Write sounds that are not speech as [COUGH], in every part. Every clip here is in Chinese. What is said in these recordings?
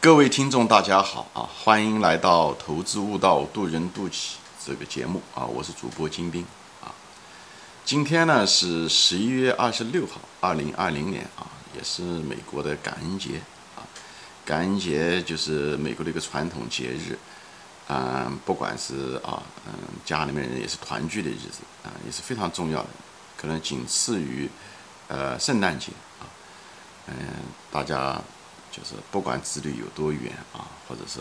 各位听众，大家好啊！欢迎来到《投资悟道，渡人渡己》这个节目啊！我是主播金兵啊。今天呢是十一月二十六号，二零二零年啊，也是美国的感恩节啊。感恩节就是美国的一个传统节日，嗯，不管是啊，嗯，家里面人也是团聚的日子啊，也是非常重要的，可能仅次于呃圣诞节啊。嗯，大家。就是不管子女有多远啊，或者是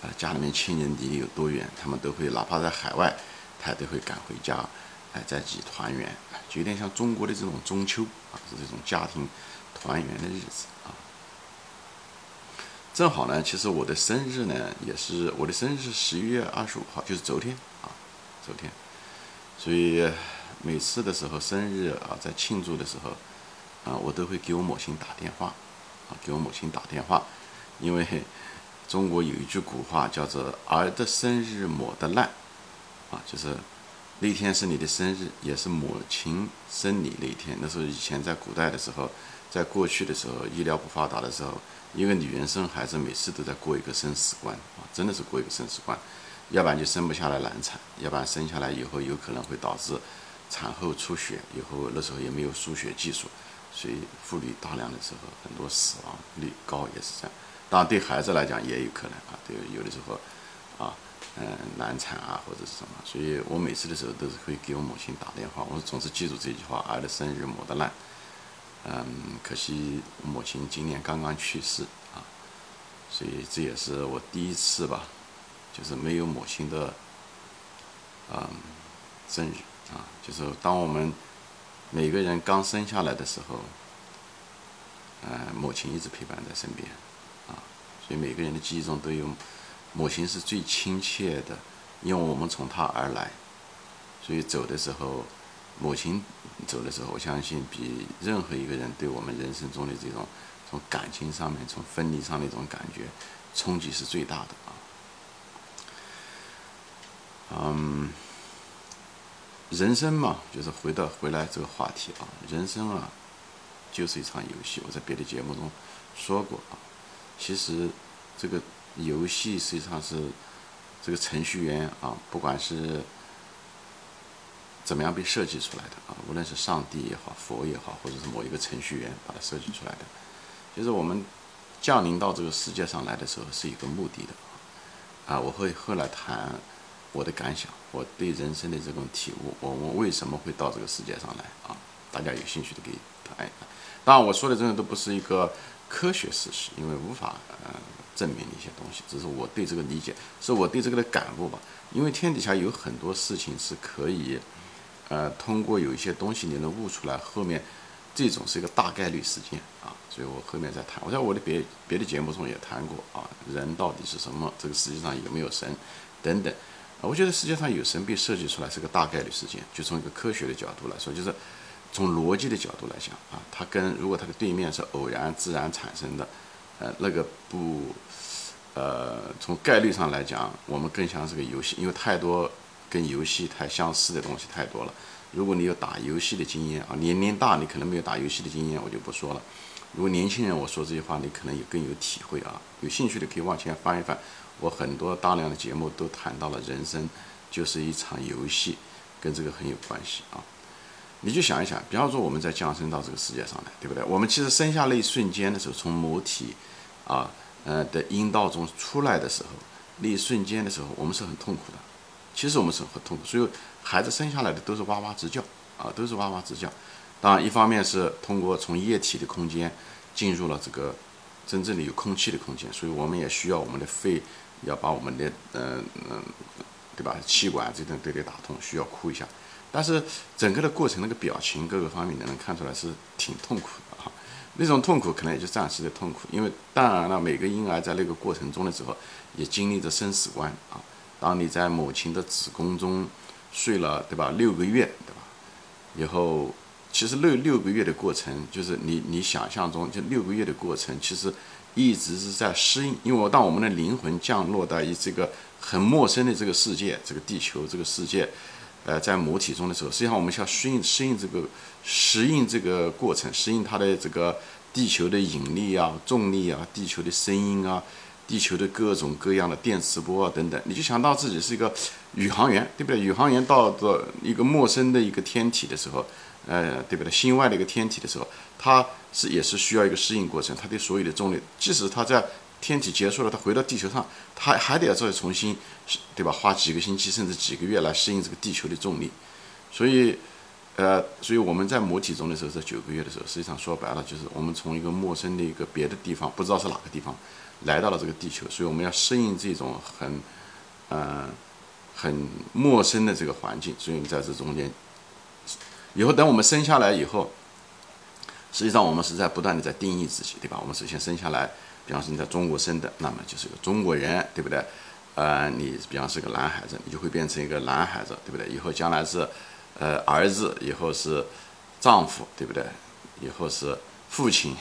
呃家里面亲人离有多远，他们都会哪怕在海外，他都会赶回家，哎，在一起团圆，就有点像中国的这种中秋啊，是这种家庭团圆的日子啊。正好呢，其实我的生日呢，也是我的生日是十一月二十五号，就是昨天啊，昨天，所以每次的时候生日啊，在庆祝的时候啊，我都会给我母亲打电话。给我母亲打电话，因为 [LAUGHS] 中国有一句古话叫做“儿的生日抹得烂”，啊，就是那天是你的生日，也是母亲生你那一天。那时候以前在古代的时候，在过去的时候，医疗不发达的时候，一个女人生孩子，每次都在过一个生死关啊，真的是过一个生死关，要不然就生不下来难产，要不然生下来以后有可能会导致产后出血，以后那时候也没有输血技术。所以妇女大量的时候，很多死亡率高也是这样。当然，对孩子来讲也有可能啊，对有的时候，啊，嗯，难产啊或者是什么。所以我每次的时候都是会给我母亲打电话，我总是记住这句话：儿的生日抹得烂。嗯，可惜母亲今年刚刚去世啊，所以这也是我第一次吧，就是没有母亲的，嗯，生日啊，就是当我们。每个人刚生下来的时候，呃，母亲一直陪伴在身边，啊，所以每个人的记忆中都有母亲是最亲切的，因为我们从她而来，所以走的时候，母亲走的时候，我相信比任何一个人对我们人生中的这种从感情上面、从分离上的一种感觉冲击是最大的啊，嗯。人生嘛，就是回到回来这个话题啊，人生啊，就是一场游戏。我在别的节目中说过啊，其实这个游戏实际上是这个程序员啊，不管是怎么样被设计出来的啊，无论是上帝也好，佛也好，或者是某一个程序员把它设计出来的，就是我们降临到这个世界上来的时候是有个目的的啊。我会后来谈。我的感想，我对人生的这种体悟，我们为什么会到这个世界上来啊？大家有兴趣的可以谈一谈。当然，我说的这些都不是一个科学事实，因为无法呃证明一些东西，只是我对这个理解，是我对这个的感悟吧。因为天底下有很多事情是可以，呃，通过有一些东西你能悟出来，后面这种是一个大概率事件啊，所以我后面再谈。我在我的别别的节目中也谈过啊，人到底是什么？这个世界上有没有神？等等。我觉得世界上有神被设计出来是个大概率事件，就从一个科学的角度来说，就是从逻辑的角度来讲啊，它跟如果它的对面是偶然自然产生的，呃，那个不，呃，从概率上来讲，我们更像是个游戏，因为太多跟游戏太相似的东西太多了。如果你有打游戏的经验啊，年龄大你可能没有打游戏的经验，我就不说了。如果年轻人我说这些话，你可能也更有体会啊。有兴趣的可以往前翻一翻。我很多大量的节目都谈到了人生就是一场游戏，跟这个很有关系啊。你就想一想，比方说我们在降生到这个世界上来，对不对？我们其实生下那一瞬间的时候，从母体啊呃的阴道中出来的时候，那一瞬间的时候，我们是很痛苦的。其实我们是很痛苦，所以孩子生下来的都是哇哇直叫啊，都是哇哇直叫。当，一方面是通过从液体的空间进入了这个真正的有空气的空间，所以我们也需要我们的肺。要把我们的嗯嗯，对吧？气管这种都得打通，需要哭一下。但是整个的过程，那个表情各个方面，你能看出来是挺痛苦的哈。那种痛苦可能也就暂时的痛苦，因为当然了，每个婴儿在那个过程中的时候，也经历着生死关啊。当你在母亲的子宫中睡了，对吧？六个月，对吧？以后其实六六个月的过程，就是你你想象中就六个月的过程，其实。一直是在适应，因为当我们的灵魂降落到一这个很陌生的这个世界，这个地球这个世界，呃，在母体中的时候，实际上我们需要适应适应这个适应这个过程，适应它的这个地球的引力啊、重力啊、地球的声音啊、地球的各种各样的电磁波啊等等，你就想到自己是一个宇航员，对不对？宇航员到的一个陌生的一个天体的时候，呃，对不对？心外的一个天体的时候，它是也是需要一个适应过程，它对所有的重力，即使它在天体结束了，它回到地球上，它还得要再重新，对吧？花几个星期甚至几个月来适应这个地球的重力，所以。呃，所以我们在母体中的时候，在九个月的时候，实际上说白了就是我们从一个陌生的一个别的地方，不知道是哪个地方，来到了这个地球，所以我们要适应这种很，嗯，很陌生的这个环境。所以在这中间，以后等我们生下来以后，实际上我们是在不断的在定义自己，对吧？我们首先生下来，比方说你在中国生的，那么就是个中国人，对不对？呃，你比方是个男孩子，你就会变成一个男孩子，对不对？以后将来是。呃，儿子以后是丈夫，对不对？以后是父亲，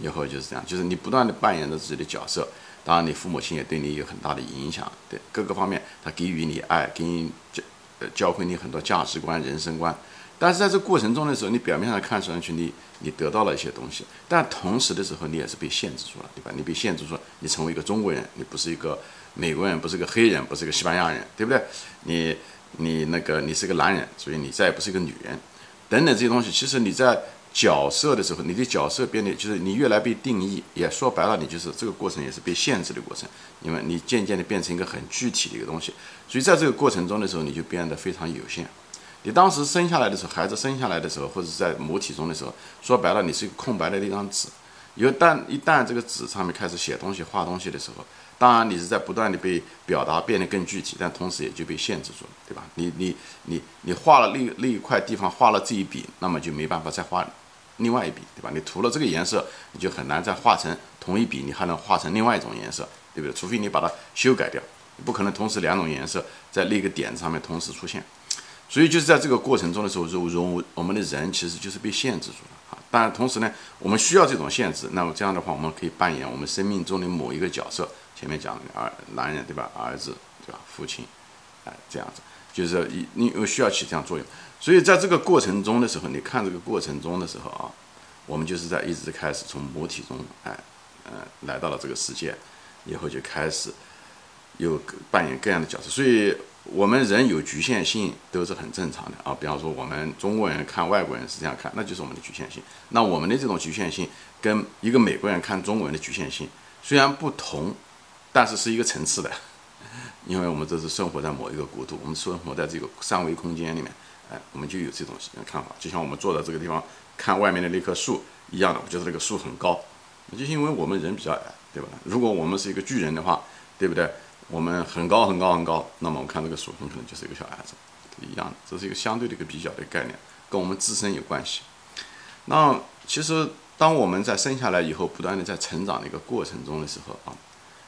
以后就是这样，就是你不断的扮演着自己的角色。当然，你父母亲也对你有很大的影响，对各个方面，他给予你爱，给你教呃教会你很多价值观、人生观。但是在这过程中的时候，你表面上看上去你你得到了一些东西，但同时的时候你也是被限制住了，对吧？你被限制住了，你成为一个中国人，你不是一个美国人，不是个黑人，不是个西班牙人，对不对？你。你那个，你是个男人，所以你再也不是一个女人，等等这些东西，其实你在角色的时候，你的角色变得就是你越来被定义，也说白了，你就是这个过程也是被限制的过程，因为你渐渐的变成一个很具体的一个东西，所以在这个过程中的时候，你就变得非常有限。你当时生下来的时候，孩子生下来的时候，或者是在母体中的时候，说白了，你是一个空白的一张纸，有旦一旦这个纸上面开始写东西、画东西的时候。当然，你是在不断的被表达变得更具体，但同时也就被限制住了，对吧？你你你你画了那那一块地方画了这一笔，那么就没办法再画另外一笔，对吧？你涂了这个颜色，你就很难再画成同一笔，你还能画成另外一种颜色，对不对？除非你把它修改掉，不可能同时两种颜色在那个点上面同时出现。所以就是在这个过程中的时候，如如我们的人其实就是被限制住了啊。当然，同时呢，我们需要这种限制，那么这样的话，我们可以扮演我们生命中的某一个角色。前面讲的儿男人对吧？儿子对吧？父亲，哎，这样子，就是一你需要起这样作用。所以在这个过程中的时候，你看这个过程中的时候啊，我们就是在一直开始从母体中，哎，呃，来到了这个世界，以后就开始有扮演各样的角色。所以我们人有局限性都是很正常的啊。比方说我们中国人看外国人是这样看，那就是我们的局限性。那我们的这种局限性跟一个美国人看中国人的局限性虽然不同。但是是一个层次的，因为我们这是生活在某一个国度，我们生活在这个三维空间里面，哎，我们就有这种看法。就像我们坐在这个地方看外面的那棵树一样的，我觉得那个树很高，就是因为我们人比较矮，对吧？如果我们是一个巨人的话，对不对？我们很高很高很高，那么我们看这个树很可能就是一个小矮子，一样的，这是一个相对的一个比较的概念，跟我们自身有关系。那其实当我们在生下来以后，不断的在成长的一个过程中的时候啊。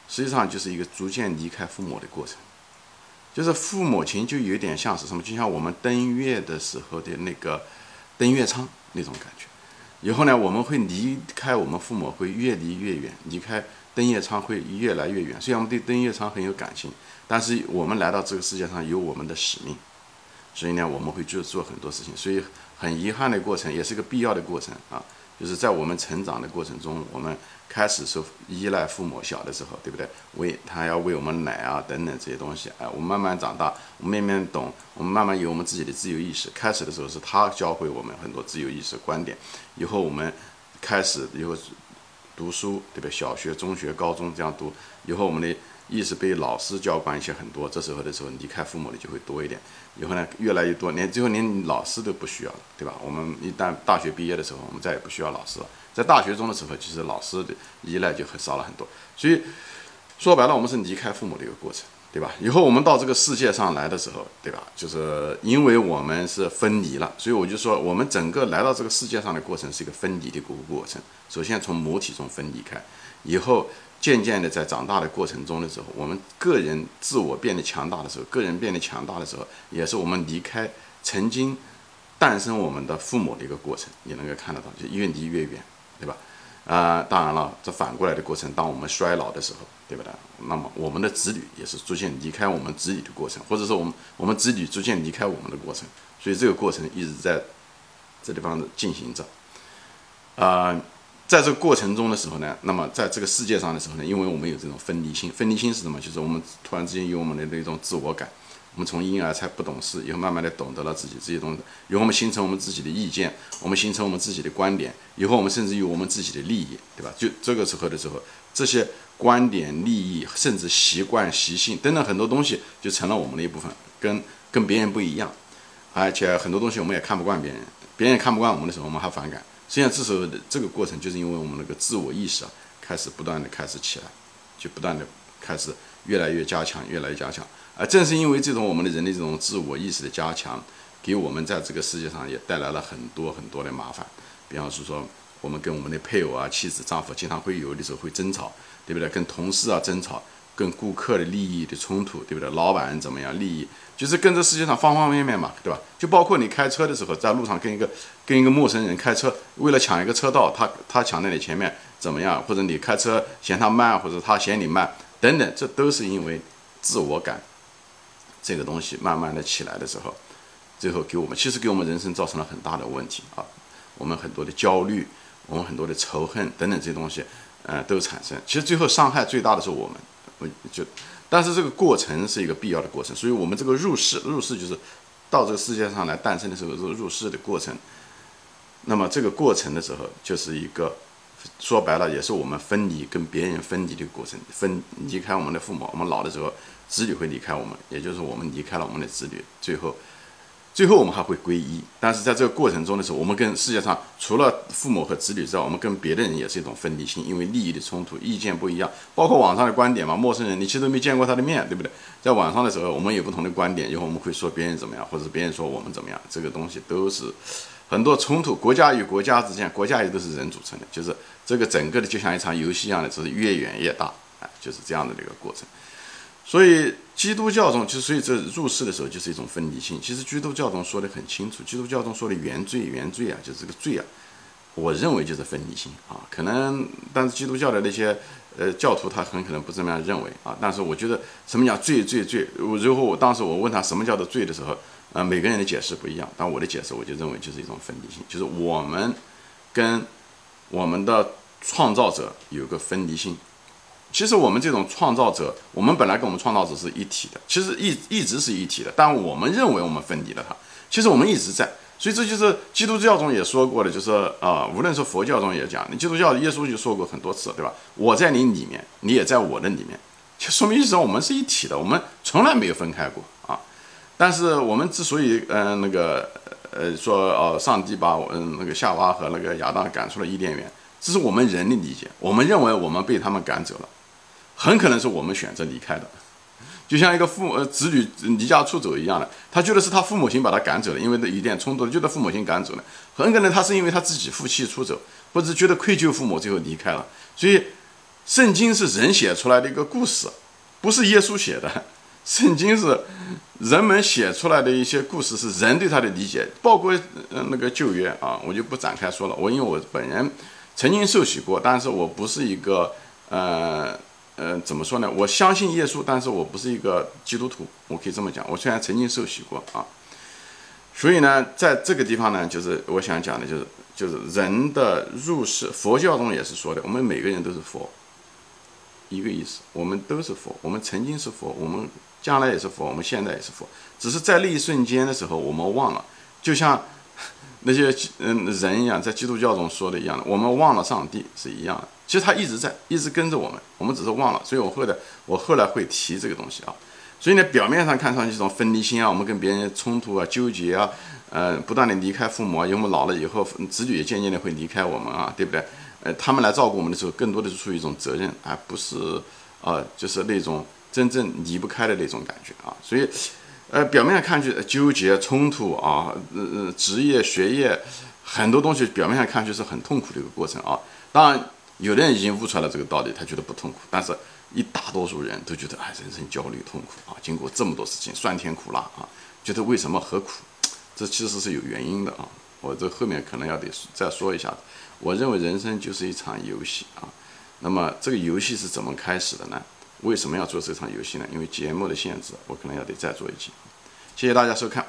实际上就是一个逐渐离开父母的过程，就是父母亲就有点像是什么，就像我们登月的时候的那个登月舱那种感觉。以后呢，我们会离开我们父母，会越离越远，离开登月舱会越来越远。虽然我们对登月舱很有感情，但是我们来到这个世界上有我们的使命，所以呢，我们会做做很多事情。所以很遗憾的过程，也是个必要的过程啊。就是在我们成长的过程中，我们开始是依赖父母，小的时候，对不对？喂他要喂我们奶啊，等等这些东西。哎，我们慢慢长大，我们慢慢懂，我们慢慢有我们自己的自由意识。开始的时候是他教会我们很多自由意识观点，以后我们开始以后读书，对不对？小学、中学、高中这样读，以后我们的。意识被老师教惯一些很多，这时候的时候离开父母的就会多一点。以后呢，越来越多，连最后连老师都不需要了，对吧？我们一旦大学毕业的时候，我们再也不需要老师了。在大学中的时候，其实老师的依赖就很少了很多。所以说白了，我们是离开父母的一个过程，对吧？以后我们到这个世界上来的时候，对吧？就是因为我们是分离了，所以我就说，我们整个来到这个世界上的过程是一个分离的过过程。首先从母体中分离开，以后。渐渐的，在长大的过程中的时候，我们个人自我变得强大的时候，个人变得强大的时候，也是我们离开曾经诞生我们的父母的一个过程。你能够看得到，就越离越远，对吧？啊，当然了，这反过来的过程，当我们衰老的时候，对不对？那么我们的子女也是逐渐离开我们子女的过程，或者说我们我们子女逐渐离开我们的过程。所以这个过程一直在这地方进行着，啊。在这个过程中的时候呢，那么在这个世界上的时候呢，因为我们有这种分离心，分离心是什么？就是我们突然之间有我们的那种自我感。我们从婴儿才不懂事，以后慢慢的懂得了自己这些东西，以后我们形成我们自己的意见，我们形成我们自己的观点，以后我们甚至有我们自己的利益，对吧？就这个时候的时候，这些观点、利益，甚至习惯、习性等等很多东西，就成了我们的一部分，跟跟别人不一样，而且很多东西我们也看不惯别人，别人看不惯我们的时候，我们还反感。实际上，这时候的这个过程，就是因为我们那个自我意识啊，开始不断的开始起来，就不断的开始越来越加强，越来越加强。而正是因为这种我们的人的这种自我意识的加强，给我们在这个世界上也带来了很多很多的麻烦。比方是说，我们跟我们的配偶啊、妻子、丈夫经常会有的时候会争吵，对不对？跟同事啊争吵，跟顾客的利益的冲突，对不对？老板怎么样？利益就是跟这世界上方方面面嘛，对吧？就包括你开车的时候，在路上跟一个跟一个陌生人开车，为了抢一个车道，他他抢在你前面怎么样？或者你开车嫌他慢，或者他嫌你慢，等等，这都是因为自我感。这个东西慢慢的起来的时候，最后给我们其实给我们人生造成了很大的问题啊！我们很多的焦虑，我们很多的仇恨等等这些东西，呃，都产生。其实最后伤害最大的是我们，我就，但是这个过程是一个必要的过程。所以，我们这个入世，入世就是到这个世界上来诞生的时候，这个入世的过程。那么这个过程的时候，就是一个说白了，也是我们分离跟别人分离的过程，分离开我们的父母，我们老的时候。子女会离开我们，也就是我们离开了我们的子女，最后，最后我们还会归一。但是在这个过程中的时候，我们跟世界上除了父母和子女之外，我们跟别的人也是一种分离性，因为利益的冲突、意见不一样，包括网上的观点嘛。陌生人你其实都没见过他的面对不对？在网上的时候，我们有不同的观点，以后我们会说别人怎么样，或者别人说我们怎么样，这个东西都是很多冲突。国家与国家之间，国家也都是人组成的，就是这个整个的就像一场游戏一样的，只是越远越大，啊，就是这样的一个过程。所以基督教中，就所以这入世的时候就是一种分离性。其实基督教中说的很清楚，基督教中说的原罪，原罪啊，就是这个罪啊。我认为就是分离性啊，可能但是基督教的那些呃教徒他很可能不这么样认为啊。但是我觉得什么叫罪罪罪？如果我当时我问他什么叫做罪的时候，呃，每个人的解释不一样。但我的解释我就认为就是一种分离性，就是我们跟我们的创造者有个分离性。其实我们这种创造者，我们本来跟我们创造者是一体的，其实一一直是一体的，但我们认为我们分离了它。其实我们一直在，所以这就是基督教中也说过的，就是啊，无论是佛教中也讲，你基督教耶稣就说过很多次，对吧？我在你里面，你也在我的里面，就说明意思我们是一体的，我们从来没有分开过啊。但是我们之所以嗯那个呃说哦，上帝把嗯那个夏娃和那个亚当赶出了伊甸园，这是我们人的理解，我们认为我们被他们赶走了。很可能是我们选择离开的，就像一个父呃子女离家出走一样的，他觉得是他父母亲把他赶走了，因为这一点冲突，觉得父母亲赶走了。很可能他是因为他自己负气出走，或者觉得愧疚父母，最后离开了。所以，圣经是人写出来的一个故事，不是耶稣写的。圣经是人们写出来的一些故事，是人对他的理解，包括呃那个旧约啊，我就不展开说了。我因为我本人曾经受洗过，但是我不是一个呃。呃，怎么说呢？我相信耶稣，但是我不是一个基督徒，我可以这么讲。我虽然曾经受洗过啊，所以呢，在这个地方呢，就是我想讲的，就是就是人的入世，佛教中也是说的，我们每个人都是佛，一个意思，我们都是佛，我们曾经是佛，我们将来也是佛，我们现在也是佛，只是在那一瞬间的时候，我们忘了，就像 [LAUGHS] 那些嗯人一样，在基督教中说的一样的，我们忘了上帝是一样的。其实他一直在，一直跟着我们，我们只是忘了。所以我后来，我后来会提这个东西啊。所以呢，表面上看上去这种分离心啊，我们跟别人冲突啊、纠结啊，呃，不断的离开父母啊，因为我们老了以后，子女也渐渐的会离开我们啊，对不对？呃，他们来照顾我们的时候，更多的是出于一种责任，而不是啊，就是那种真正离不开的那种感觉啊。所以，呃，表面上看去纠结、冲突啊，呃，职业、学业，很多东西表面上看去是很痛苦的一个过程啊。当然。有的人已经悟出来了这个道理，他觉得不痛苦，但是一大多数人都觉得哎，人生焦虑痛苦啊！经过这么多事情，酸甜苦辣啊，觉得为什么何苦？这其实是有原因的啊！我这后面可能要得再说一下。我认为人生就是一场游戏啊。那么这个游戏是怎么开始的呢？为什么要做这场游戏呢？因为节目的限制，我可能要得再做一期。谢谢大家收看，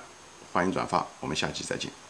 欢迎转发，我们下期再见。